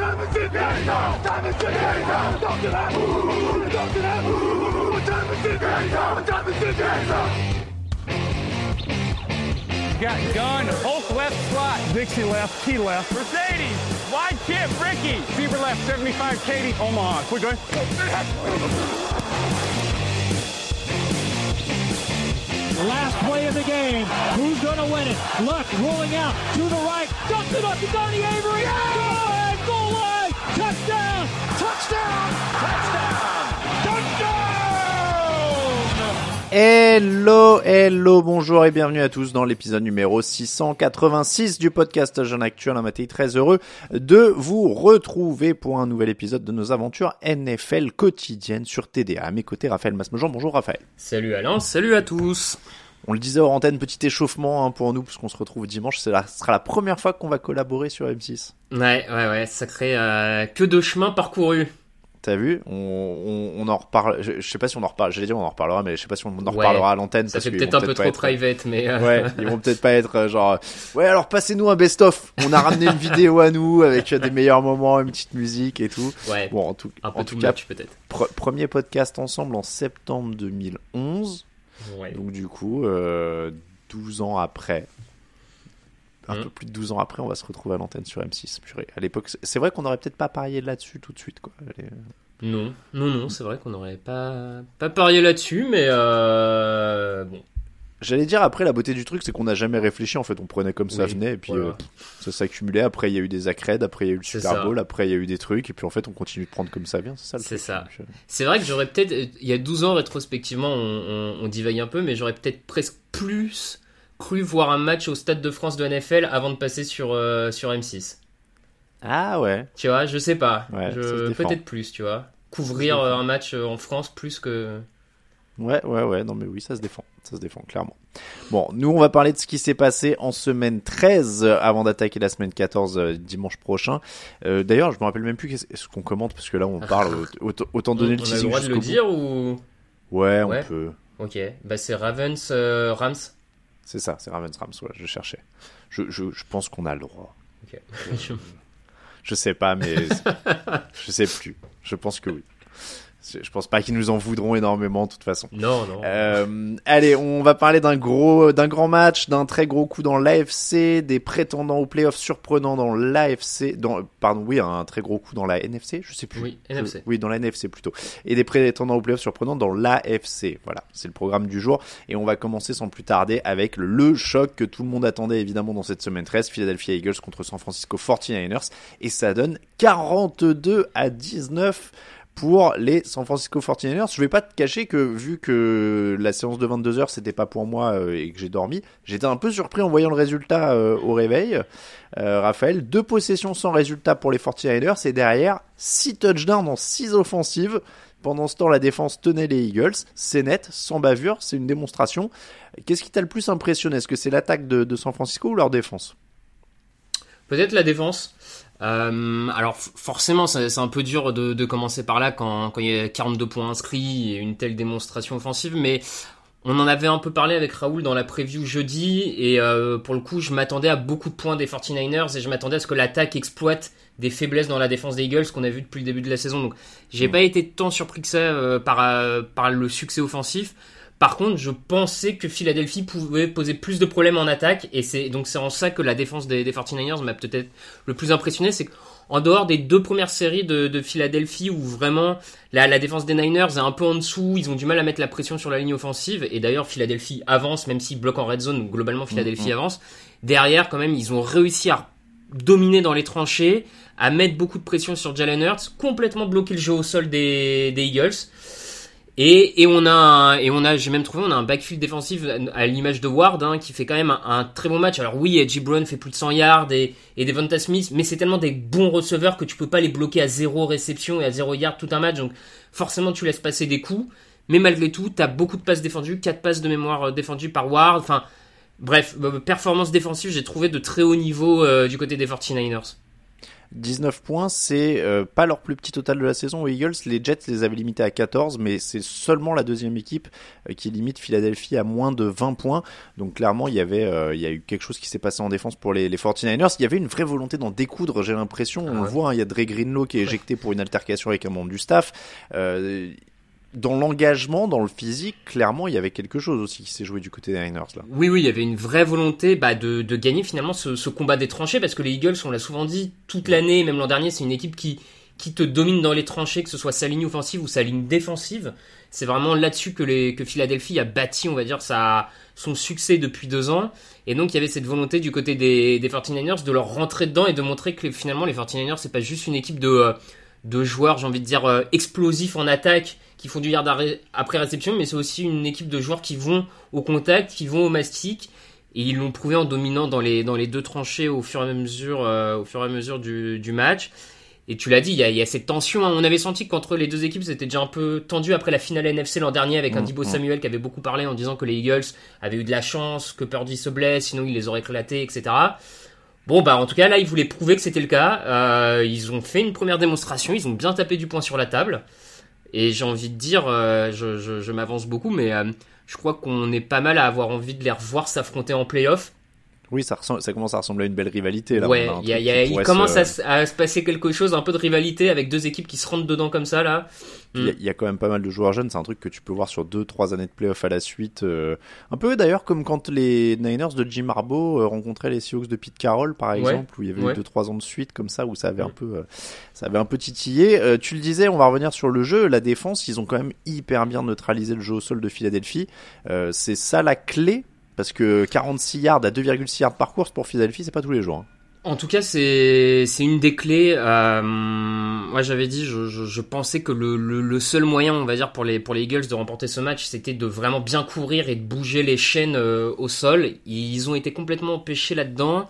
Time is it? What time is it? Talk to that. Talk to that. What time is it? What time is it? Got gun, Hulk left slot. Dixie left, Key left. Mercedes, wide chip, Ricky. Fever left, 75, Katie, Omaha. Quick, going. Last play of the game. Who's going to win it? Luck rolling out to the right. Dumps it up to Donnie Avery. Goal line, goal line. Touchdown. Touchdown. Touchdown. Touchdown. Hello, hello, bonjour et bienvenue à tous dans l'épisode numéro 686 du podcast Jeune Actuel. Un matin très heureux de vous retrouver pour un nouvel épisode de nos aventures NFL quotidiennes sur TDA. À mes côtés, Raphaël Masmejean. Bonjour Raphaël. Salut Alain, salut à tous. On le disait hors antenne, petit échauffement hein, pour nous parce qu'on se retrouve dimanche. Ce sera la première fois qu'on va collaborer sur M6. Ouais, ouais, ouais, sacré euh, que de chemin parcouru. T'as vu? On, on, on en reparle. Je, je sais pas si on en reparle. J'allais dire on en reparlera, mais je sais pas si on en Ouais. reparlera à l'antenne. Ça fait peut-être un peu trop être- private, mais euh, Ouais, ils vont peut-être pas être euh, genre ouais alors passez-nous un best-of. On a ramené une vidéo à nous avec des meilleurs moments, une petite musique et tout. ouais, Bon en tout, un peu en tout too cas peut-être. pre- premier podcast ensemble en septembre 2011. Ouais. Donc du coup euh, 12 ans après. Un Mm. peu plus de 12 ans après, on va se retrouver à l'antenne sur M6. Purée. À l'époque, c'est- vrai qu'on aurait peut-être pas parié là-dessus tout de suite quoi. Euh, Non, non, non, c'est vrai qu'on n'aurait pas pas parié là-dessus, mais euh, bon, J'allais dire après la beauté du truc c'est qu'on n'a jamais réfléchi en fait on prenait comme ça Oui, venait et puis voilà. euh, ça s'accumulait après il y a eu des accrèdes après il y a eu le Super ça. Bowl après il y a eu des trucs et puis en fait on continue de prendre comme ça vient c'est ça C'est ça. Euh, c'est vrai que j'aurais peut-être, il y a 12 ans rétrospectivement, on, on, on divague un peu, mais j'aurais peut-être presque plus cru voir un match au Stade de France de NFL avant de passer sur euh, sur M6. ah ouais Tu vois, je sais pas. Ouais, Je- peut-être plus, tu vois. Couvrir un match en France plus que. Ouais ouais ouais non mais oui ça se défend ça se défend clairement bon nous on va parler de ce qui s'est passé en semaine 13 euh, avant d'attaquer la semaine 14 euh, dimanche prochain euh, d'ailleurs je me rappelle même plus ce qu'on commente parce que là on parle au- autant, autant On, donner on le a le teasing droit de le bout. dire ou? ouais on peut Ok, bah c'est Ravens euh, Rams. c'est ça c'est Ravens Rams ouais, je cherchais je, je, je pense qu'on a le droit Ok. Je sais pas, mais je sais plus. Je pense que oui. Je pense pas qu'ils nous en voudront énormément de toute façon. non, non. Euh, allez, on va parler d'un gros, d'un grand match, d'un très gros coup dans l'AFC, des prétendants aux playoffs surprenants dans l'AFC, dans, pardon, oui, un très gros coup dans la NFC, je sais plus. Oui, NFC. oui, dans la NFC plutôt. Et des prétendants aux playoffs surprenants dans l'AFC. Voilà, c'est le programme du jour. Et on va commencer sans plus tarder avec le choc que tout le monde attendait évidemment dans cette semaine 13, Philadelphia Eagles contre San Francisco 49ers. Et ça donne 42 à 19 pour les San Francisco 49ers. Je vais pas te cacher que vu que la séance de 22 heures c'était pas pour moi euh, et que j'ai dormi, j'étais un peu surpris en voyant le résultat euh, au réveil. Euh, Raphaël, deux possessions sans résultat pour les 49ers et derrière 6 touchdowns en 6 offensives. Pendant ce temps, la défense tenait les Eagles. C'est net, sans bavure, c'est une démonstration. Qu'est-ce qui t'a le plus impressionné? Est-ce que c'est l'attaque de San Francisco ou leur défense? Peut-être la défense. Euh, alors forcément, c'est un peu dur de, de commencer par là quand, quand il y a 42 points inscrits et une telle démonstration offensive, mais On en avait un peu parlé avec Raoul dans la preview jeudi, et euh, pour le coup, je m'attendais à beaucoup de points des 49ers, et je m'attendais à ce que l'attaque exploite des faiblesses dans la défense des Eagles qu'on a vu depuis le début de la saison. Donc, j'ai Mm. pas été tant surpris que ça euh, par, euh, par le succès offensif. Par contre, je pensais que Philadelphie pouvait poser plus de problèmes en attaque, et c'est donc c'est en ça que la défense des, des 49ers m'a peut-être le plus impressionné, c'est qu'en dehors des deux premières séries de, de Philadelphie où vraiment la, la défense des Niners est un peu en dessous, ils ont du mal à mettre la pression sur la ligne offensive, et d'ailleurs Philadelphie avance, même s'ils bloquent en red zone, globalement Philadelphie avance. Derrière, quand même, ils ont réussi à dominer dans les tranchées, à mettre beaucoup de pression sur Jalen Hurts, complètement bloquer le jeu au sol des, des Eagles. Et, on a, j'ai même trouvé, on a un backfield défensif à l'image de Ward, hein, qui fait quand même un, très bon match. Alors oui, Edgy Brown fait plus de 100 yards et, et Devonta Smith, mais c'est tellement des bons receveurs que tu peux pas les bloquer à zéro réception et à zéro yard tout un match. Donc forcément, tu laisses passer des coups. Mais malgré tout, t'as beaucoup de passes défendues, 4 passes de mémoire euh, défendues par Ward. Enfin, bref, euh, performance défensive, j'ai trouvé de très haut niveau euh, du côté des 49ers. 19 points, c'est euh, pas leur plus petit total de la saison aux Eagles. Les Jets les avaient limités à 14, mais c'est seulement la deuxième équipe euh, qui limite Philadelphie à moins de 20 points. Donc clairement, il y avait, euh, il y a eu quelque chose qui s'est passé en défense pour les, les 49ers. Il y avait une vraie volonté d'en découdre, j'ai l'impression. On Ah ouais. le voit, hein, il y a Dre Greenlow qui est éjecté pour une altercation avec un membre du staff. Dans l'engagement, dans le physique, clairement, il y avait quelque chose aussi qui s'est joué du côté des Niners là. Oui, oui, il y avait une vraie volonté bah, de, de gagner finalement ce, ce combat des tranchées parce que les Eagles, on l'a souvent dit toute l'année, même l'an dernier, c'est une équipe qui, qui te domine dans les tranchées, que ce soit sa ligne offensive ou sa ligne défensive. C'est vraiment là-dessus que, les, que Philadelphie a bâti, on va dire, sa, son succès depuis deux ans. Et donc, il y avait cette volonté du côté des, des 49ers de leur rentrer dedans et de montrer que finalement, les 49ers, c'est pas juste une équipe de, euh, de joueurs, j'ai envie de dire, euh, explosifs en attaque qui font du yard après réception, mais c'est aussi une équipe de joueurs qui vont au contact, qui vont au mastic. Et ils l'ont prouvé en dominant dans les, dans les deux tranchées au fur et à mesure, euh, au fur et à mesure du, du match. Et tu l'as dit, il y a, il y a cette tension. hein. On avait senti qu'entre les deux équipes, c'était déjà un peu tendu après la finale NFC l'an dernier avec un Mm, Dibo mm. Samuel qui avait beaucoup parlé en disant que les Eagles avaient eu de la chance, que Purdy se blesse, sinon il les aurait éclatés, etc. Bon, bah en tout cas, là, ils voulaient prouver que c'était le cas. Euh, ils ont fait une première démonstration, ils ont bien tapé du poing sur la table. Et j'ai envie de dire, euh, je, m'avance beaucoup, mais euh, je crois qu'on est pas mal à avoir envie de les revoir s'affronter en playoff. Oui, ça, ressemble- ça commence à ressembler à une belle rivalité là. ouais, On a un il y a- y a- il commence se- à, se- à se passer quelque chose, un peu de rivalité avec deux équipes qui se rentrent dedans comme ça là. Il y, a, y a quand même pas mal de joueurs jeunes, c'est un truc que tu peux voir sur 2-3 années de playoff à la suite. euh, un peu d'ailleurs comme quand les Niners de Jim Harbaugh euh, rencontraient les Seahawks de Pete Carroll par exemple, où il y avait ouais. eu 2-3 ans de suite comme ça, où ça avait un Ouais. peu, euh, ça avait un peu titillé. Euh, tu le disais, on va revenir sur le jeu, la défense, ils ont quand même hyper bien neutralisé le jeu au sol de Philadelphie. Euh, c'est ça la clé, parce que 46 yards à 2,6 yards par course pour Philadelphie, c'est pas tous les jours. hein. En tout cas, c'est une des clés. Euh, moi, j'avais dit, je, pensais que le, seul moyen, on va dire, pour les Eagles de remporter ce match, c'était de vraiment bien courir et de bouger les chaînes euh, au sol. Ils ont été complètement empêchés là-dedans.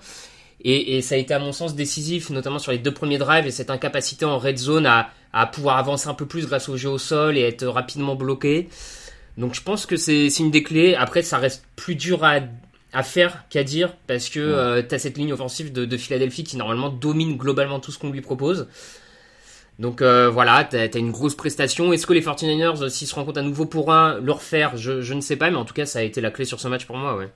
Et, et ça a été à mon sens décisif, notamment sur les deux premiers drives et cette incapacité en red zone à, à pouvoir avancer un peu plus grâce au jeu au sol et être rapidement bloqué. Donc je pense que c'est une des clés. Après, ça reste plus dur à, à faire qu'à dire parce que euh, t'as cette ligne offensive de, de Philadelphie qui normalement domine globalement tout ce qu'on lui propose. Donc euh, voilà, t'as as une grosse prestation. Est-ce que les 49ers, euh, s'ils se compte à nouveau pour un, le refaire je, je ne sais pas, mais en tout cas, ça a été la clé sur ce match pour moi, ouais.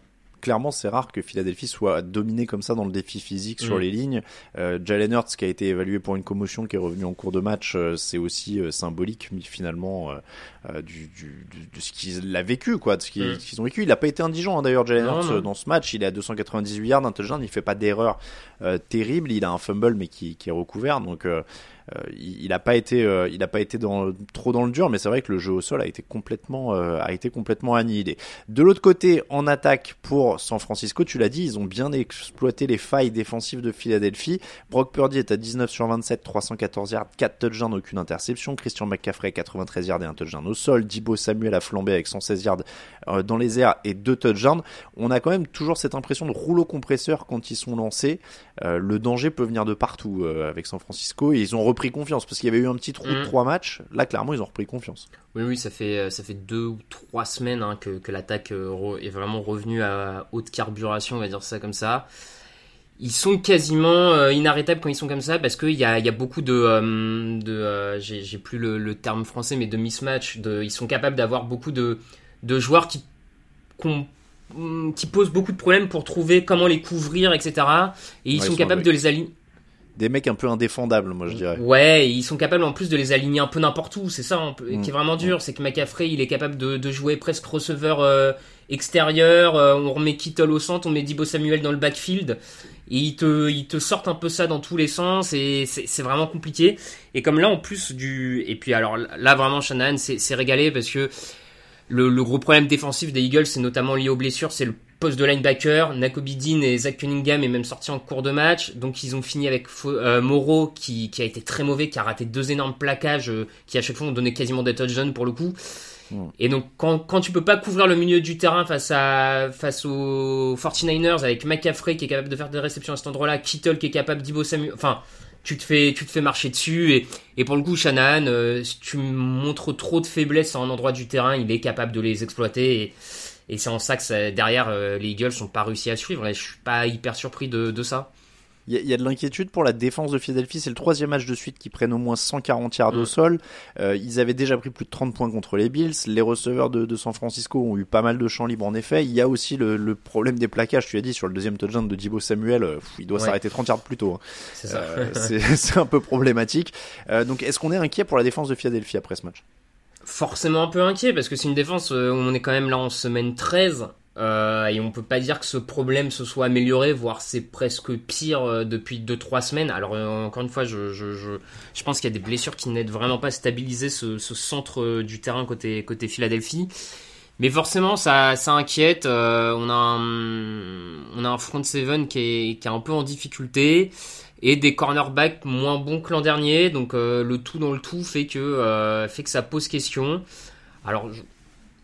Clairement, c'est rare que Philadelphie soit dominé comme ça dans le défi physique sur Mm. les lignes. Euh, Jalen Hurts, qui a été évalué pour une commotion, qui est revenu en cours de match, euh, c'est aussi euh, symbolique, mais finalement, euh, euh, du, du, du- de ce qu'il a vécu, quoi, de ce qu'ils Mm. ont vécu. Il n'a pas été indigent, hein, d'ailleurs, Jalen Hurts, dans ce match. Il est à 298 yards, un touchdown, il fait pas d'erreur euh, terrible. Il a un fumble, mais qui, qui est recouvert, donc. Euh, il n'a pas été, euh, il a pas été dans, trop dans le dur, mais c'est vrai que le jeu au sol a été complètement, euh, a été complètement annihilé. De l'autre côté, en attaque pour San Francisco, tu l'as dit, ils ont bien exploité les failles défensives de Philadelphie. Brock Purdy est à 19 sur 27, 314 yards, 4 touchdowns, aucune interception. Christian McCaffrey, 93 yards et un touchdown au sol. Dibo Samuel a flambé avec 116 yards dans les airs et 2 touchdowns. On a quand même toujours cette impression de rouleau compresseur quand ils sont lancés. Le danger peut venir de partout avec San Francisco et ils ont repris confiance parce qu'il y avait eu un petit trou de Mm. 3 matchs. Là, clairement, ils ont repris confiance. Oui, oui, ça fait, euh, ça fait deux ou trois semaines hein, que, que l'attaque euh, est vraiment revenue à haute carburation, on va dire ça comme ça. Ils sont quasiment euh, inarrêtables quand ils sont comme ça parce qu'il y a, y a beaucoup de, euh, de euh, j'ai plus le, le terme français, mais de mismatch. De, ils sont capables d'avoir beaucoup de, de joueurs qui qui posent beaucoup de problèmes pour trouver comment les couvrir, etc. Et ils sont capables de les aligner des mecs un peu indéfendables, moi je dirais. Ouais, ils sont capables en plus de les aligner un peu n'importe où. C'est ça qui est mm. vraiment dur, c'est que McCaffrey, il est capable de, jouer presque receveur euh, extérieur. Euh, on remet Kittle au centre, on met Dibo Samuel dans le backfield. Et ils te, ils te sortent un peu ça dans tous les sens et c'est vraiment compliqué. Et comme là en plus du, et puis alors là vraiment Shanahan c'est régalé parce que le, le, gros problème défensif des Eagles c'est notamment lié aux blessures, c'est le poste de linebacker, Nakobe Dean et Zach Cunningham est même sorti en cours de match, donc ils ont fini avec euh, Moreau qui, qui, a été très mauvais, qui a raté deux énormes plaquages, euh, qui à chaque fois ont donné quasiment des touchdowns pour le coup. Et donc quand, quand tu peux pas couvrir le milieu du terrain face à face aux 49ers avec McCaffrey qui est capable de faire des réceptions à cet endroit-là, Kittle qui est capable d'Ivo Samuel, enfin tu te fais tu te fais marcher dessus. Et, et pour le coup Shanahan euh, si tu montres trop de faiblesses à un endroit du terrain, il est capable de les exploiter. Et et c'est en ça que derrière, euh, les Eagles n'ont pas réussi à suivre. Et je suis pas hyper surpris de, ça. Il y, a de l'inquiétude pour la défense de Philadelphie. C'est le troisième match de suite qui prennent au moins 140 yards au mm. sol. Euh, ils avaient déjà pris plus de 30 points contre les Bills. Les receveurs de, San Francisco ont eu pas mal de champs libres en effet. Il y a aussi le, problème des plaquages. Tu as dit sur le deuxième touchdown de Dibo Samuel, euh, il doit s'arrêter 30 yards plus tôt. Hein. C'est un peu problématique. donc est-ce qu'on est inquiet pour la défense de Philadelphie après ce match? Forcément un peu inquiet parce que c'est une défense où euh, on est quand même là en semaine 13 euh, et on peut pas dire que ce problème se soit amélioré, voire c'est presque pire euh, depuis 2-3 semaines. Alors encore une fois, je, je, je, je pense qu'il y a des blessures qui n'aident vraiment pas à stabiliser ce, ce centre du terrain côté, côté Philadelphie. Mais forcément, ça, ça inquiète. on, a un, on a un front seven qui est, qui est un peu en difficulté et des cornerbacks moins bons que l'an dernier. Donc euh, le tout dans le tout fait que, euh, fait que ça pose question. Alors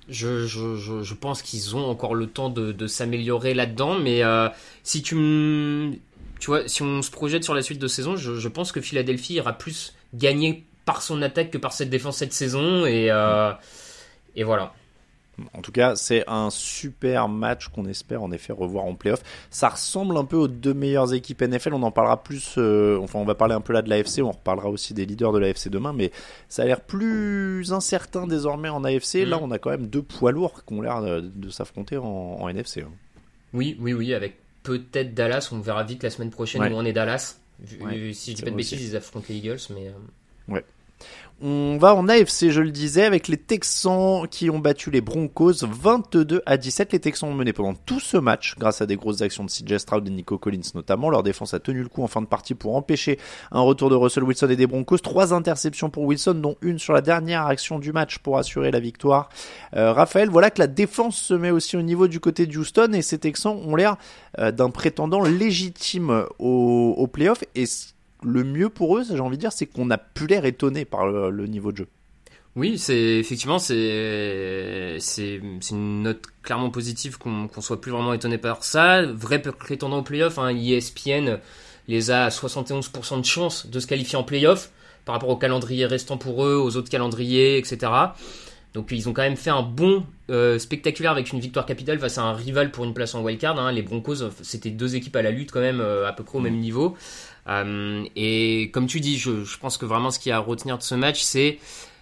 je, je, je, je pense qu'ils ont encore le temps de, de s'améliorer là-dedans, mais euh, si tu tu vois, si on se projette sur la suite de saison, je, je, pense que Philadelphie ira plus gagner par son attaque que par cette défense cette saison, et, et voilà. En tout cas, c'est un super match qu'on espère en effet revoir en playoff. Ça ressemble un peu aux deux meilleures équipes NFL. On en parlera plus. Euh, enfin, on va parler un peu là de l'AFC. On reparlera aussi des leaders de l'AFC demain. Mais ça a l'air plus incertain désormais en AFC. Là, mm. on a quand même deux poids lourds qui ont l'air de, s'affronter en, NFC. Hein. Oui, oui, oui. Avec peut-être Dallas. On verra vite la semaine prochaine où on est Dallas. si je dis pas de bêtises, ils affrontent les Eagles. Mais. Euh, ouais. On va en AFC, je le disais, avec les Texans qui ont battu les Broncos 22 à 17. Les Texans ont mené pendant tout ce match grâce à des grosses actions de CJ Stroud et Nico Collins notamment. Leur défense a tenu le coup en fin de partie pour empêcher un retour de Russell Wilson et des Broncos. Trois interceptions pour Wilson, dont une sur la dernière action du match pour assurer la victoire. Euh, Raphaël, voilà que la défense se met aussi au niveau du côté de Houston et ces Texans ont l'air euh, d'un prétendant légitime au, au playoff. Le mieux pour eux, j'ai envie de dire, c'est qu'on a pu l'air étonné par le, niveau de jeu. Oui, c'est effectivement c'est c'est une note clairement positive qu'on qu'on soit plus vraiment étonné par ça. Vrai prétendant au playoff, hein, ESPN les a à 71% de chance de se qualifier en playoff par rapport au calendrier restant pour eux, aux autres calendriers, etc. Donc ils ont quand même fait un bon euh, spectaculaire avec une victoire capitale face à un rival pour une place en wildcard. Hein. Les Broncos, c'était deux équipes à la lutte quand même euh, à peu près au même niveau. Euh, et comme tu dis, je, pense que vraiment ce qu'il y a à retenir de ce match, c'est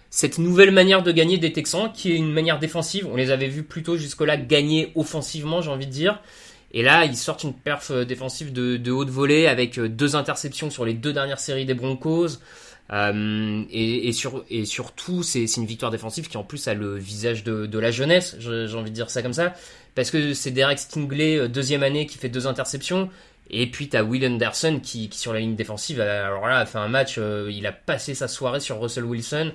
cette nouvelle manière de gagner des Texans, qui est une manière défensive. On les avait vus plutôt jusque-là gagner offensivement, j'ai envie de dire. Et là, ils sortent une perf euh, défensive de, de haute volée avec euh, deux interceptions sur les deux dernières séries des Broncos. Et, et, sur, et surtout, c'est une victoire défensive qui en plus a le visage de, de la jeunesse, j'ai envie de dire ça comme ça, parce que c'est Derek Stingley, deuxième année, qui fait deux interceptions. Et puis t'as Will Anderson qui, sur la ligne défensive, alors là, a fait un match, euh, il a passé sa soirée sur Russell Wilson.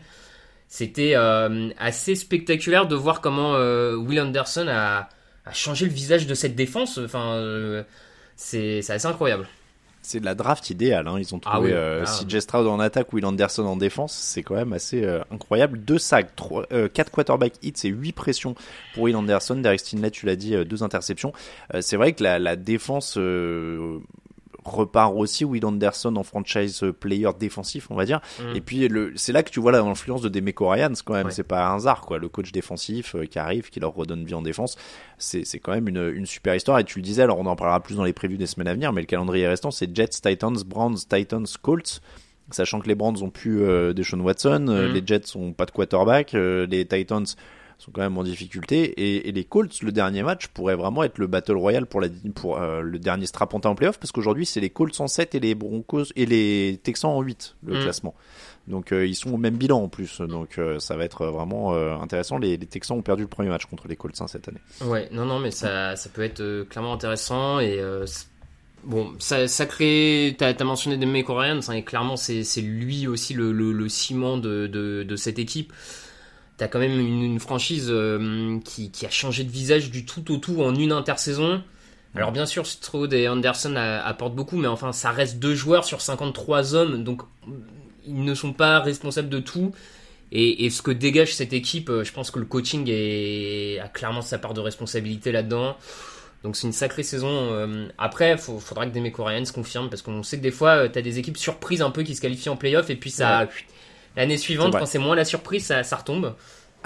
C'était euh, assez spectaculaire de voir comment euh, Will Anderson a, a, changé le visage de cette défense. Enfin, c'est assez incroyable c'est de la draft idéale. Hein. Ils ont trouvé ah euh, ah. CJ Stroud en attaque, Will Anderson en défense. C'est quand même assez euh, incroyable. Deux sacs, trois, euh, quatre quarterback hits et huit pressions pour Will Anderson. Derek Stinley, tu l'as dit, deux interceptions. c'est vrai que la, la défense repart aussi Will Anderson en franchise player défensif, on va dire. Mm. Et puis c'est là que tu vois l'influence de Demeco Ryans quand même. C'est pas un hasard quoi. Le coach défensif euh, qui arrive, qui leur redonne vie en défense, c'est c'est quand même une, une super histoire. Et tu le disais, alors on en parlera plus dans les prévus des semaines à venir, mais le calendrier restant c'est Jets, Titans, Browns, Titans, Colts. Sachant que les Browns ont plus euh, Watson, euh, mm. les Jets ont pas de quarterback, les Titans sont quand même en difficulté. Et, et, les Colts, le dernier match, pourrait vraiment être le battle royal pour, la, pour euh, le dernier strapontin en playoff, parce qu'aujourd'hui, c'est les Colts en 7 et les Broncos et les Texans en 8, le Mm. classement. Donc euh, ils sont au même bilan en plus, donc euh, ça va être vraiment euh, intéressant. Les, les Texans ont perdu le premier match contre les Colts hein, cette année. Ouais, non, non, mais ça, ça peut être clairement intéressant et bon, ça, ça crée. T'as as mentionné des mecs coréens, et clairement c'est c'est lui aussi le, le, le ciment de, de, de cette équipe. T'as quand même une, franchise euh, qui, qui a changé de visage du tout au tout en une intersaison. Alors bien sûr, Stroud et Anderson a- apportent beaucoup, mais enfin ça reste deux joueurs sur 53 hommes, donc ils ne sont pas responsables de tout. Et, ce que dégage cette équipe, euh, je pense que le coaching a clairement sa part de responsabilité là-dedans. Donc c'est une sacrée saison. euh, Après, il faudra que des coréens se confirment parce qu'on sait que des fois, tu as des équipes surprises un peu qui se qualifient en playoff et puis ça, l'année suivante, quand c'est moins la surprise, ça, ça retombe.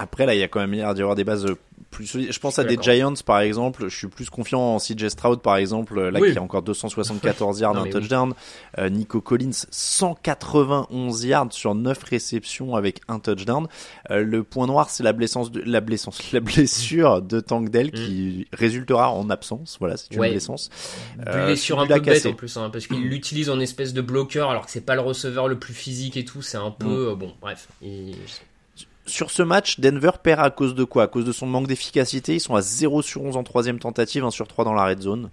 Après, là, il y a quand même l'air d'y avoir des bases euh, plus solides. Je pense Je à des. Giants, par exemple. Je suis plus confiant en CJ Stroud, par exemple, là, Oui. qui a encore 274 yards, Non, un mais oui. touchdown. Euh, Nico Collins, 191 yards sur 9 réceptions avec un touchdown. Euh, le point noir, c'est la blessance de, la blessance, la blessure de Tank Dell qui résultera en absence. Voilà, c'est une Mm. Ouais. blessance. Euh, Blessure un peu bête en plus, hein, parce qu'il l'utilise en espèce de bloqueur alors que c'est pas le receveur le plus physique et tout. C'est un peu. euh, bon, bref. Il- Sur ce match, Denver perd à cause de quoi? À cause de son manque d'efficacité? Ils sont à 0 sur 11 en troisième tentative, 1 sur 3 dans la red zone.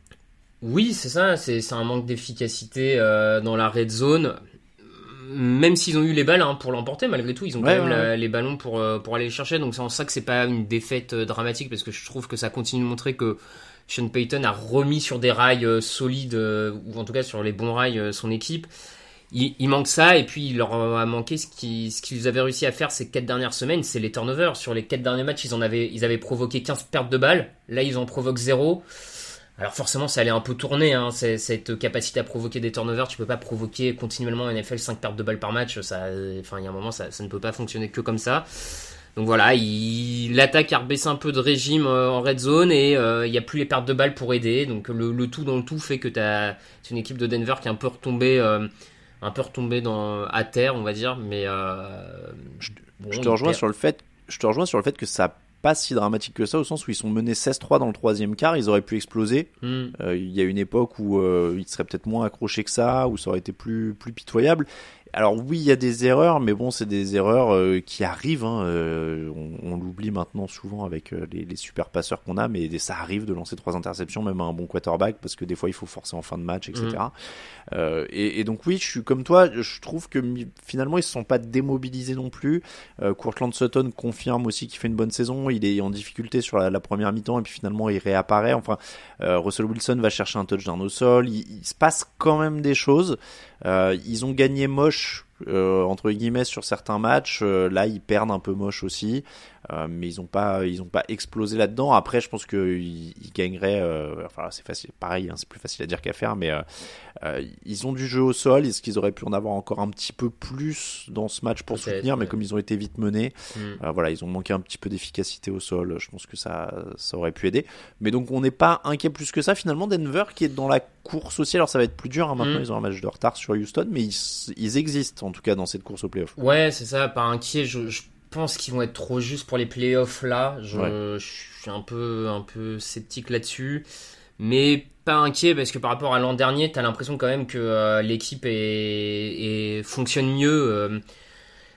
Oui, c'est ça, c'est un manque d'efficacité euh, dans la red zone. Même s'ils ont eu les balles hein, pour l'emporter, malgré tout, ils ont Ouais, quand même ouais, la- les ballons pour, euh, pour aller les chercher. Donc c'est en ça que c'est pas une défaite euh, dramatique, parce que je trouve que ça continue de montrer que Sean Payton a remis sur des rails solides, ou en tout cas sur les bons rails, son équipe. Il, manque ça, et puis il leur a manqué ce qu'ils ce avaient réussi à faire ces quatre dernières semaines, c'est les turnovers. Sur les quatre derniers matchs, ils, en avaient, ils avaient provoqué 15 pertes de balles. Là, ils en provoquent zéro. Alors forcément, ça allait un peu tourner, hein, cette capacité à provoquer des turnovers. Tu peux pas provoquer continuellement en NFL 5 pertes de balles par match. Enfin, il y a un moment, ça, ne peut pas fonctionner que comme ça. Donc voilà, il, l'attaque a rebaissé un peu de régime euh, en red zone et euh, il n'y a plus les pertes de balles pour aider. Donc le, tout dans le tout fait que t'as c'est une équipe de Denver qui est un peu retombée, euh, un peu retombée dans à terre, on va dire. Mais euh, bon, Je te rejoins perd. sur le fait, je te rejoins sur le fait que ça pas si dramatique que ça au sens où ils sont menés 16-3 dans le troisième quart, ils auraient pu exploser. Hmm. Euh, Il y a une époque où euh, ils seraient peut-être moins accrochés que ça, où ça aurait été plus plus pitoyable. Alors oui, il y a des erreurs, mais bon, c'est des erreurs euh, qui arrivent. hein, euh, on on l'oublie maintenant souvent avec euh, les, les super passeurs qu'on a, mais ça arrive de lancer trois interceptions, même à un bon quarterback, parce que des fois il faut forcer en fin de match, etc. Euh, et, et donc oui, je suis comme toi, je trouve que finalement ils se sont pas démobilisés non plus. Euh, Courtland Sutton confirme aussi qu'il fait une bonne saison. Il est en difficulté sur la, la première mi-temps et puis finalement il réapparaît. Enfin, euh, Russell Wilson va chercher un touchdown au sol. Il, il se passe quand même des choses. Euh, ils ont gagné moche euh, entre guillemets sur certains matchs. Euh, là, ils perdent un peu moche aussi, Euh, mais ils ont pas, ils ont pas explosé là-dedans. Après, je pense qu'ils ils gagneraient. enfin, c'est facile, pareil, hein, c'est plus facile à dire qu'à faire, mais ils ont du jeu au sol. Est-ce qu'ils auraient pu en avoir encore un petit peu plus dans ce match pour soutenir? Mais ouais. comme ils ont été vite menés, Hmm. voilà, ils ont manqué un petit peu d'efficacité au sol. Je pense que ça, ça aurait pu aider. Mais donc, on n'est pas inquiet plus que ça. Finalement, Denver qui est dans la course aussi. Alors, ça va être plus dur. hein, maintenant, Mm. ils ont un match de retard sur Houston, mais ils, ils existent en tout cas dans cette course au playoff. Ouais, c'est ça, pas inquiet. Je, je pense qu'ils vont être trop justes pour les playoffs là. Je, Ouais. je suis un peu, un peu sceptique là-dessus. Mais pas inquiet parce que par rapport à l'an dernier, t'as l'impression quand même que euh, l'équipe est, est- fonctionne mieux. euh,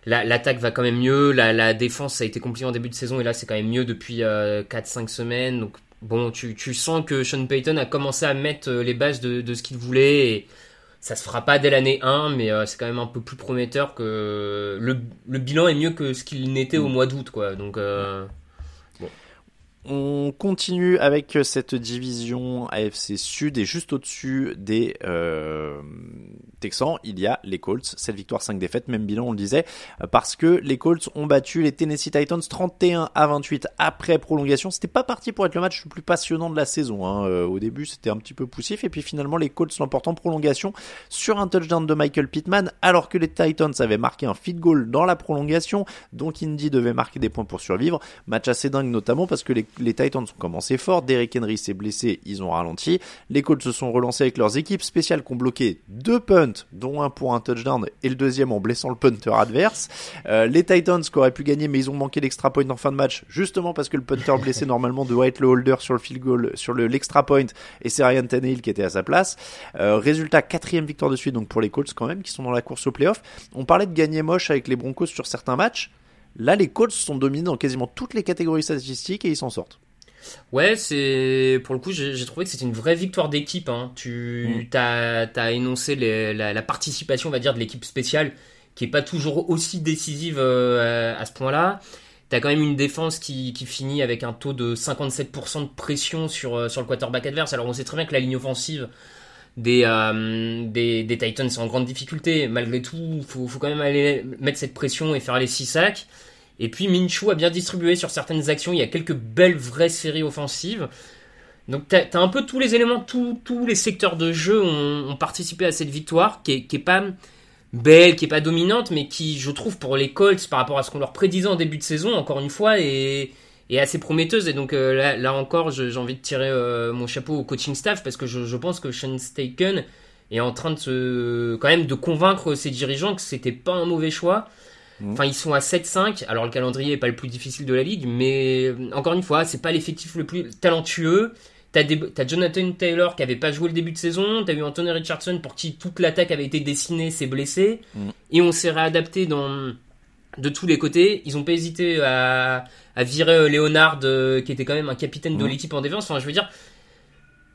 la- L'attaque va quand même mieux. La, la défense, ça a été compliqué en début de saison et là, c'est quand même mieux depuis 4-5 semaines. Donc, bon, tu, tu sens que Sean Payton a commencé à mettre euh, les bases de, de ce qu'il voulait. Et, ça se fera pas dès l'année 1, mais euh, c'est quand même un peu plus prometteur que le, le bilan est mieux que ce qu'il n'était au mois d'août, quoi. Donc, euh, On continue avec cette division AFC Sud et juste au-dessus des euh, Texans, il y a les Colts. 7 victoires, 5 défaites, même bilan, on le disait, euh, parce que les Colts ont battu les Tennessee Titans 31 à 28 après prolongation. C'était pas parti pour être le match le plus passionnant de la saison. hein. Euh, au début, c'était un petit peu poussif et puis finalement, les Colts l'emportent en prolongation sur un touchdown de Michael Pittman, alors que les Titans avaient marqué un field goal dans la prolongation, donc Indy devait marquer des points pour survivre. Match assez dingue notamment parce que les les Titans ont commencé fort, Derrick Henry s'est blessé, ils ont ralenti. Les Colts se sont relancés avec leurs équipes spéciales qui ont bloqué deux punts, dont un pour un touchdown et le deuxième en blessant le punter adverse. Euh, les Titans auraient pu gagner, mais ils ont manqué l'extra point en fin de match, justement parce que le punter blessé normalement doit être le holder sur le field goal, sur le l'extra point, et c'est Ryan Tannehill qui était à sa place. Euh, résultat quatrième victoire de suite donc pour les Colts quand même qui sont dans la course au playoff. On parlait de gagner moche avec les Broncos sur certains matchs. Là, les Colts sont dominés dans quasiment toutes les catégories statistiques et ils s'en sortent. Ouais, c'est pour le coup, j'ai trouvé que c'était une vraie victoire d'équipe. Hein. Tu t'as as énoncé les- la, la participation, on va dire, de l'équipe spéciale, qui est pas toujours aussi décisive euh, à, à ce point-là. T'as quand même une défense qui, qui finit avec un taux de 57% de pression sur, euh, sur le quarterback adverse. Alors on sait très bien que la ligne offensive des, euh, des, des Titans est en grande difficulté. Malgré tout, faut, faut quand même aller mettre cette pression et faire les 6 sacs. Et puis Minshew a bien distribué sur certaines actions. Il y a quelques belles vraies séries offensives. Donc t'as as un peu tous les éléments, tous, les secteurs de jeu ont, participé à cette victoire, qui est, qui est pas belle, qui est pas dominante, mais qui, je trouve, pour les Colts, par rapport à ce qu'on leur prédisait en début de saison, encore une fois, est, assez prometteuse. Et donc euh, là, encore, j'ai envie de tirer euh, mon chapeau au coaching staff parce que je, pense que Sean Staken est en train de quand même, de convaincre ses dirigeants que c'était pas un mauvais choix. Enfin, ils sont à 7-5. Alors, le calendrier est pas le plus difficile de la ligue, mais euh, encore une fois, c'est pas l'effectif le plus talentueux. T'as des- t'as Jonathan Taylor qui avait pas joué le début de saison. T'as eu Anthony Richardson pour qui toute l'attaque avait été dessinée, s'est blessé. Et on s'est réadapté dans, de tous les côtés. Ils ont pas hésité à, à virer euh, Leonard, euh, qui était quand même un capitaine de Mhm. l'équipe en défense. Enfin, je veux dire,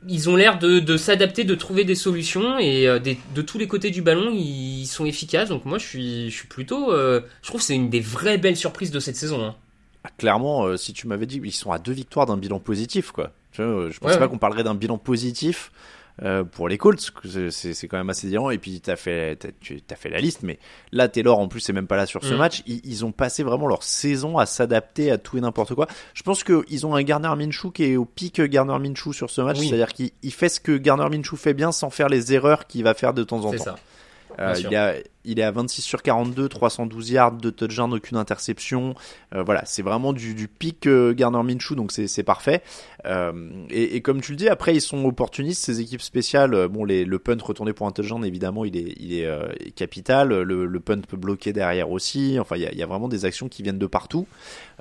ils ont l'air de, de s'adapter, de trouver des solutions et euh, des- de tous les côtés du ballon, ils sont efficaces. Donc moi, je suis, je suis plutôt, euh, je trouve que c'est une des vraies belles surprises de cette saison. hein. Ah, Clairement, euh, si tu m'avais dit ils sont à deux victoires d'un bilan positif, quoi. Je pensais Ouais, pas qu'on parlerait d'un bilan positif euh, pour les Colts. c'est- quand même assez différent. Et puis t'as fait, t'as, tu as fait la liste, mais là Taylor en plus c'est même pas là sur ce Mm. match. Ils, ils ont passé vraiment leur saison à s'adapter à tout et n'importe quoi. Je pense que ils ont un Garner Minshew qui est au pic Garner Minshew sur ce match, Oui. c'est-à-dire qu'il il fait ce que Garner Minshew fait bien sans faire les erreurs qu'il va faire de temps en C'est temps. ça. Euh, il, a, il est à 26 sur 42, 312 yards, de touchdown, aucune interception. Euh, voilà, c'est vraiment du, pic euh, Garner Minshew, donc c'est parfait. Euh, et, comme tu le dis, après ils sont opportunistes, ces équipes spéciales. euh, Bon, le punt retourné pour un touchdown, évidemment, il est, capital. Le, punt peut bloquer derrière aussi. Enfin, il y a, vraiment des actions qui viennent de partout.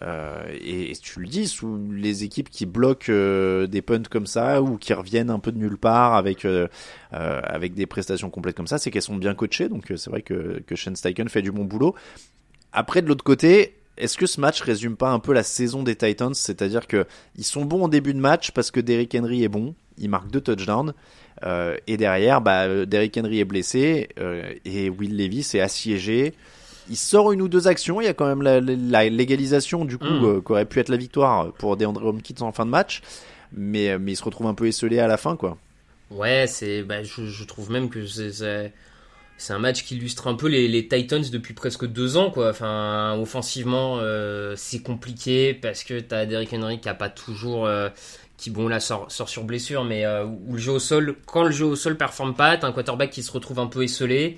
Et, et tu le dis, sous les équipes qui bloquent des punts comme ça ou qui reviennent un peu de nulle part avec avec des prestations complètes comme ça, c'est qu'elles sont bien coachées. Donc c'est vrai que que Shane Steichen fait du bon boulot. Après de l'autre côté, est-ce que ce match résume pas un peu la saison des Titans, c'est-à-dire que ils sont bons en début de match parce que Derrick Henry est bon, il marque deux touchdowns. Euh, et derrière, bah, euh, Derrick Henry est blessé euh, et Will Levis est assiégé. Il sort une ou deux actions. Il y a quand même la, la légalisation du coup Mm. euh, qu'aurait pu être la victoire pour DeAndre Hopkins en fin de match, mais mais il se retrouve un peu esselé à la fin quoi. Ouais, c'est, bah, je, je trouve même que c'est, c'est, un match qui illustre un peu les, les Titans depuis presque deux ans, quoi. Enfin, offensivement, euh, c'est compliqué parce que t'as Derrick Henry qui a pas toujours, euh, qui bon là sort, sort sur blessure, mais euh, où le jeu au sol, quand le jeu au sol performe pas, t'as un quarterback qui se retrouve un peu esselé.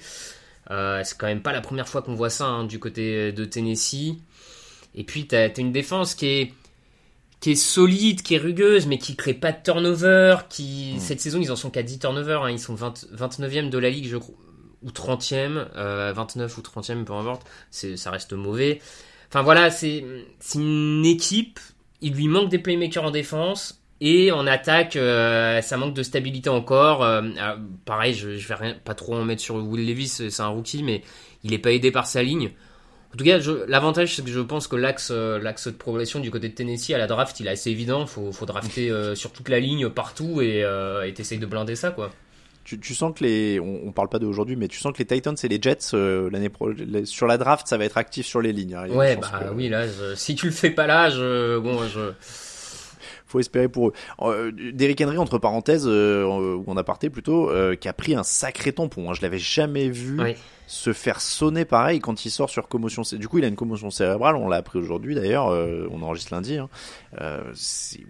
C'est quand même pas la première fois qu'on voit ça hein, du côté de Tennessee. Et puis t'as, t'as une défense qui est qui est solide, qui est rugueuse, mais qui crée pas de turnover. Qui cette saison ils en sont qu'à 10 turnovers. hein. Ils sont 20, 29e de la ligue, je crois, ou 30e, euh, 29 ou 30e, peu importe. Ça reste mauvais. Enfin voilà, c'est une équipe. Il lui manque des playmakers en défense. Et en attaque, euh, ça manque de stabilité encore. Euh, alors, pareil, je, je vais rien, pas trop en mettre sur Will Levis, c'est un rookie, mais il est pas aidé par sa ligne. En tout cas, l'avantage, c'est que je pense que l'axe, euh, l'axe de progression du côté de Tennessee à la draft, il est assez évident. Faut, faut drafter sur toute la ligne, partout, et euh, et t'essayes de blinder ça, quoi. Tu, tu sens que les, on, on parle pas d'aujourd'hui, mais tu sens que les Titans et les Jets euh, l'année pro, les- sur la draft, ça va être actif sur les lignes. hein. Ouais, bah que- oui, là, je- si tu le fais pas là, je, bon, je, faut espérer pour eux. Euh, Derrick Henry, entre parenthèses, euh, ou en aparté plutôt, euh, qui a pris un sacré tampon. Hein. Je l'avais jamais vu se faire sonner pareil quand il sort sur commotion. Du coup, il a une commotion cérébrale. On l'a appris aujourd'hui d'ailleurs. euh, on enregistre lundi. Hein. Euh,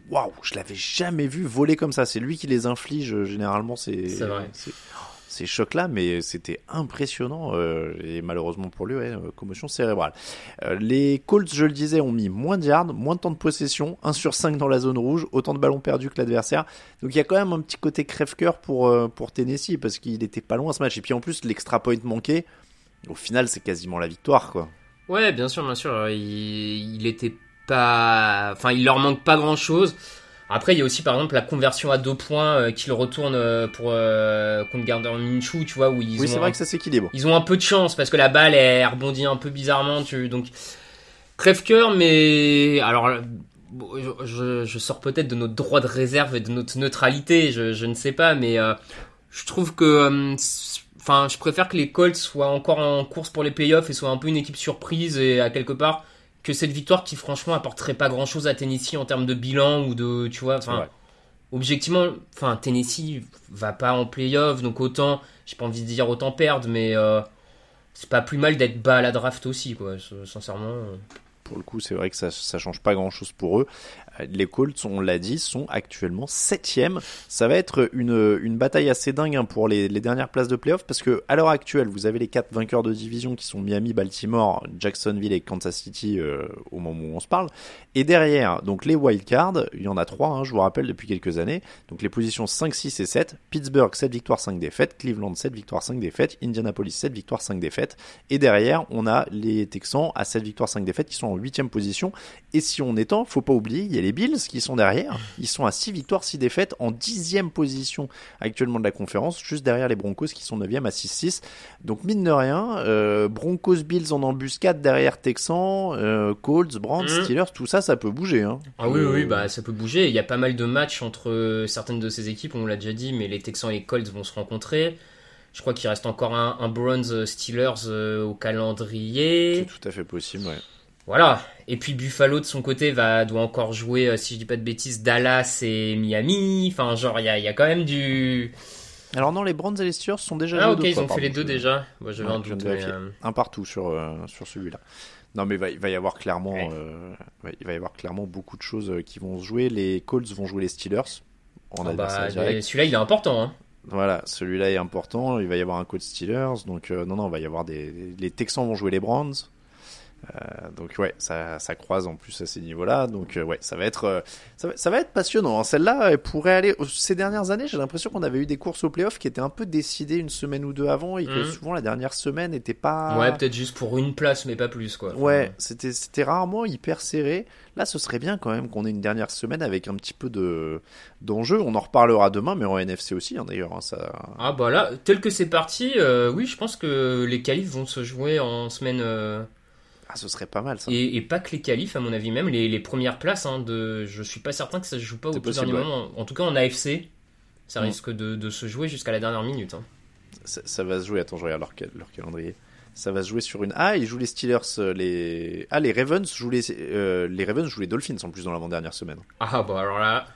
Waouh, je l'avais jamais vu voler comme ça. C'est lui qui les inflige euh, généralement. C'est C'est vrai. Ces chocs-là, mais c'était impressionnant euh, et malheureusement pour lui, ouais, euh, commotion cérébrale. Euh, les Colts, je le disais, ont mis moins de yards, moins de temps de possession, 1 sur 5 dans la zone rouge, autant de ballons perdus que l'adversaire. Donc il y a quand même un petit côté crève-cœur pour, pour Tennessee parce qu'il était pas loin ce match. Et puis en plus, l'extra point manqué, au final, c'est quasiment la victoire, quoi. Ouais, bien sûr, bien sûr. Il, il était pas. Enfin, il leur manque pas grand chose. Après, il y a aussi par exemple la conversion à deux points euh, qu'ils retournent euh, pour euh, contre Gardner Minshew, tu vois, où ils oui, ont c'est un- vrai que ça s'équilibre. ils ont un peu de chance parce que la balle elle rebondit un peu bizarrement, tu donc crève-cœur, mais alors je, je- sors peut-être de notre droit de réserve et de notre neutralité, je, je ne sais pas, mais euh, je trouve que euh, Enfin, je préfère que les Colts soient encore en course pour les playoffs et soient un peu une équipe surprise et à quelque part que cette victoire qui franchement apporterait pas grand chose à Tennessee en termes de bilan ou de tu vois enfin Ouais. objectivement enfin Tennessee va pas en playoff donc autant j'ai pas envie de dire autant perdre mais euh, c'est pas plus mal d'être bas à la draft aussi quoi sincèrement euh. Pour le coup, c'est vrai que ça, ça change pas grand chose pour eux. Les Colts, on l'a dit, sont actuellement septième. Ça va être une, bataille assez dingue hein, pour les, les dernières places de playoff parce que à l'heure actuelle, vous avez les quatre vainqueurs de division qui sont Miami, Baltimore, Jacksonville et Kansas City euh, au moment où on se parle. Et derrière, donc les wildcards, il y en a trois, hein, je vous rappelle, depuis quelques années. Donc les positions 5, 6 et 7. Pittsburgh, 7 victoires, 5 défaites. Cleveland, 7 victoires, 5 défaites. Indianapolis, 7 victoires, 5 défaites. Et derrière, on a les Texans à 7 victoires, 5 défaites qui sont en 8 position. Et si on étend, faut pas oublier, il y a les Bills qui sont derrière. Ils sont à 6 victoires, 6 défaites en 10 position actuellement de la conférence, juste derrière les Broncos qui sont 9 à 6-6. Donc mine de rien, euh, Broncos, Bills en embuscade derrière Texans, euh, Colts, Browns, Mhm. Steelers, tout ça, ça peut bouger. Hein. Ah oui, oui, bah ça peut bouger. Il y a pas mal de matchs entre euh, certaines de ces équipes, on l'a déjà dit, mais les Texans et les Colts vont se rencontrer. Je crois qu'il reste encore un, un Browns Steelers euh, au calendrier. C'est tout à fait possible, ouais. Voilà. Et puis Buffalo de son côté va doit encore jouer, euh, si je dis pas de bêtises, Dallas et Miami. Enfin, genre il y a, y a quand même du. Alors non, les Browns et les Steelers sont déjà Ah ok, deux ils fois, ont fait les deux je- déjà. Moi j'avais Ouais, un doute. mais, euh, un partout sur euh, sur celui-là. Non mais il va, y avoir clairement Ouais. euh, il va y avoir clairement beaucoup de choses qui vont se jouer. Les Colts vont jouer les Steelers ah bah. Celui-là il est important. Hein. Voilà, celui-là est important. Il va y avoir un Colts Steelers, donc euh, non non, il va y avoir des les Texans vont jouer les Browns. Euh, donc ouais, ça, ça croise en plus à ces niveaux-là. Donc euh, ouais, ça va être euh, ça, va, ça va être passionnant. hein. Celle-là elle pourrait aller. Ces dernières années, j'ai l'impression qu'on avait eu des courses au playoff qui étaient un peu décidées une semaine ou deux avant et que Mhm. souvent la dernière semaine n'était pas. Ouais, peut-être juste pour une place, mais pas plus quoi. Enfin, Ouais, c'était c'était rarement hyper serré. Là, ce serait bien quand même qu'on ait une dernière semaine avec un petit peu de d'enjeu. On en reparlera demain, mais en NFC aussi, hein, d'ailleurs. hein, ça. Ah bah là, tel que c'est parti, oui, je pense que les qualifs vont se jouer en semaine. Ah, ce serait pas mal ça. et, et pas que les qualifs, à mon avis, même les, les premières places. Hein, de, je suis pas certain que ça se joue pas au tout dernier ouais. moment. En tout cas, en AFC, ça Mm. risque de, de se jouer jusqu'à la dernière minute. hein. ça. ça va se jouer. Attends, je regarde leur calendrier. Ça va se jouer sur une. Ah, ils jouent les Steelers, euh, les. Ah, les Ravens jouent les. euh, les Ravens jouent les Dolphins en plus dans l'avant-dernière semaine. Ah bah alors là,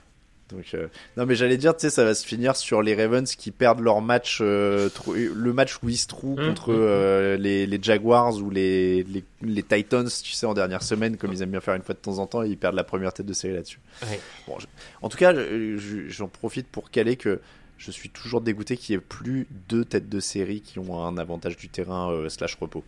Donc, euh, non, mais j'allais dire, tu sais, ça va se finir sur les Ravens qui perdent leur match, euh, trou- le match où ils se trouvent Mhm. contre euh, les, les Jaguars ou les, les, les Titans, tu sais, en dernière semaine, comme ils aiment bien faire une fois de temps en temps, et ils perdent la première tête de série là-dessus. Ouais. Bon, je- en tout cas, je- je- j'en profite pour caler que je suis toujours dégoûté qu'il n'y ait plus deux têtes de série qui ont un avantage du terrain slash repos.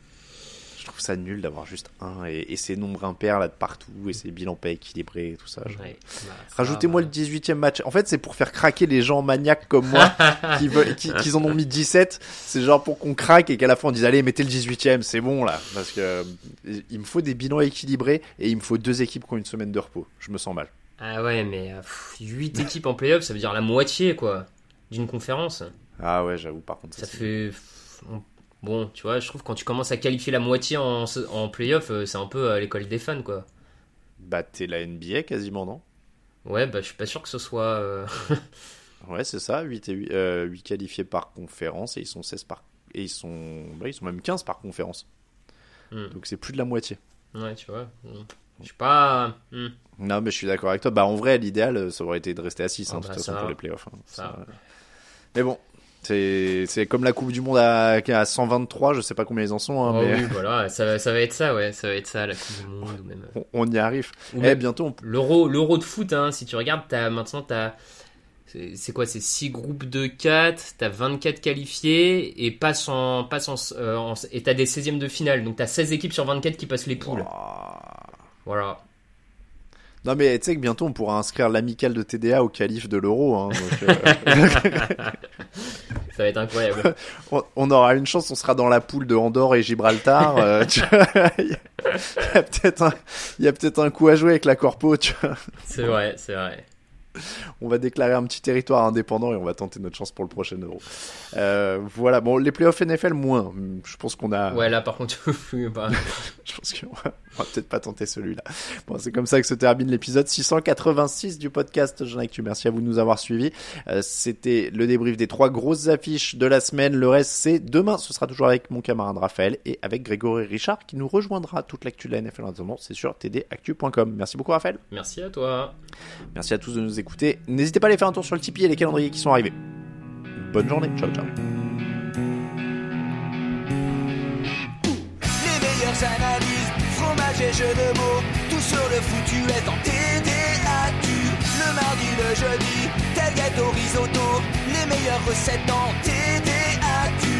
Je trouve ça nul d'avoir juste un et, et ces nombres impairs là de partout et ces bilans pas équilibrés et tout ça. ouais, bah, ça, Rajoutez-moi bah. le 18e match. En fait, c'est pour faire craquer les gens maniaques comme moi qui veulent, qui, qui en ont mis 17. C'est genre pour qu'on craque et qu'à la fin on dise allez mettez le 18e, c'est bon là, parce que euh, il me faut des bilans équilibrés et il me faut deux équipes qui ont une semaine de repos. Je me sens mal. Ah ouais, mais 8 équipes en playoff, ça veut dire la moitié quoi d'une conférence. Ah ouais, j'avoue par contre. Ça fait. Bon, tu vois, je trouve que quand tu commences à qualifier la moitié en, en playoff, euh, c'est un peu à l'école des fans quoi. Bah t'es la NBA quasiment non? Ouais, bah je suis pas sûr que ce soit. euh, Ouais, c'est ça. 8 et 8, euh, 8 qualifiés par conférence et ils sont 16 par et ils sont bah, ils sont même 15 par conférence. Hmm. Donc c'est plus de la moitié. Ouais, tu vois. Je suis pas. hmm, Non, mais je suis d'accord avec toi. Bah, en vrai, l'idéal, ça aurait été de rester à 6, Ah hein, de bah, toute façon, pour les playoffs. hein. Ça. Ça- Mais bon, c'est comme la Coupe du Monde à, à 123, je sais pas combien ils en sont, hein, Oh mais oui, voilà, ça, va- ça va être ça, ouais, ça va être ça, la Coupe du Monde. Ou même... on, on y arrive. Ou Eh, bientôt, on... L'euro, l'euro de foot, hein, si tu regardes, t'as, maintenant, t'as c'est quoi C'est 6 groupes de 4, t'as 24 qualifiés et passe en, passe en, euh, en- et t'as des 16e de finale. Donc t'as 16 équipes sur 24 qui passent les poules. Voilà. Non mais tu sais que bientôt on pourra inscrire l'amical de TDA au calife de l'euro. Hein, euh, Ça va être incroyable. on, on aura une chance, on sera dans la poule de Andorre et Gibraltar. euh, Il y a, peut-être un, coup à jouer avec la corpo. C'est vrai, c'est vrai. On va déclarer un petit territoire indépendant et on va tenter notre chance pour le prochain euro. Euh, voilà, bon, les playoffs NFL moins. Je pense qu'on a. Ouais, là par contre, bah, Je pense qu'on va, va peut-être pas tenter celui-là. Bon, c'est comme ça que se termine l'épisode 686 du podcast Jean Actu. Merci à vous de nous avoir suivis. Euh, C'était le débrief des trois grosses affiches de la semaine. Le reste, c'est demain. Ce sera toujours avec mon camarade Raphaël et avec Grégory Richard qui nous rejoindra toute l'actu de la NFL en attendant. C'est sur tdactu.com. Merci beaucoup, Raphaël. merci à toi. Merci à tous de nous écouter. N'hésitez pas à aller faire un tour sur le Tipeee et les calendriers qui sont arrivés. Bonne journée. Ciao, ciao. Les meilleures analyses, fromage et jeux de mots, tout sur le foutu est en TDAQ. Le mardi, le jeudi, tel gâteau risotto, les meilleures recettes en TDAQ.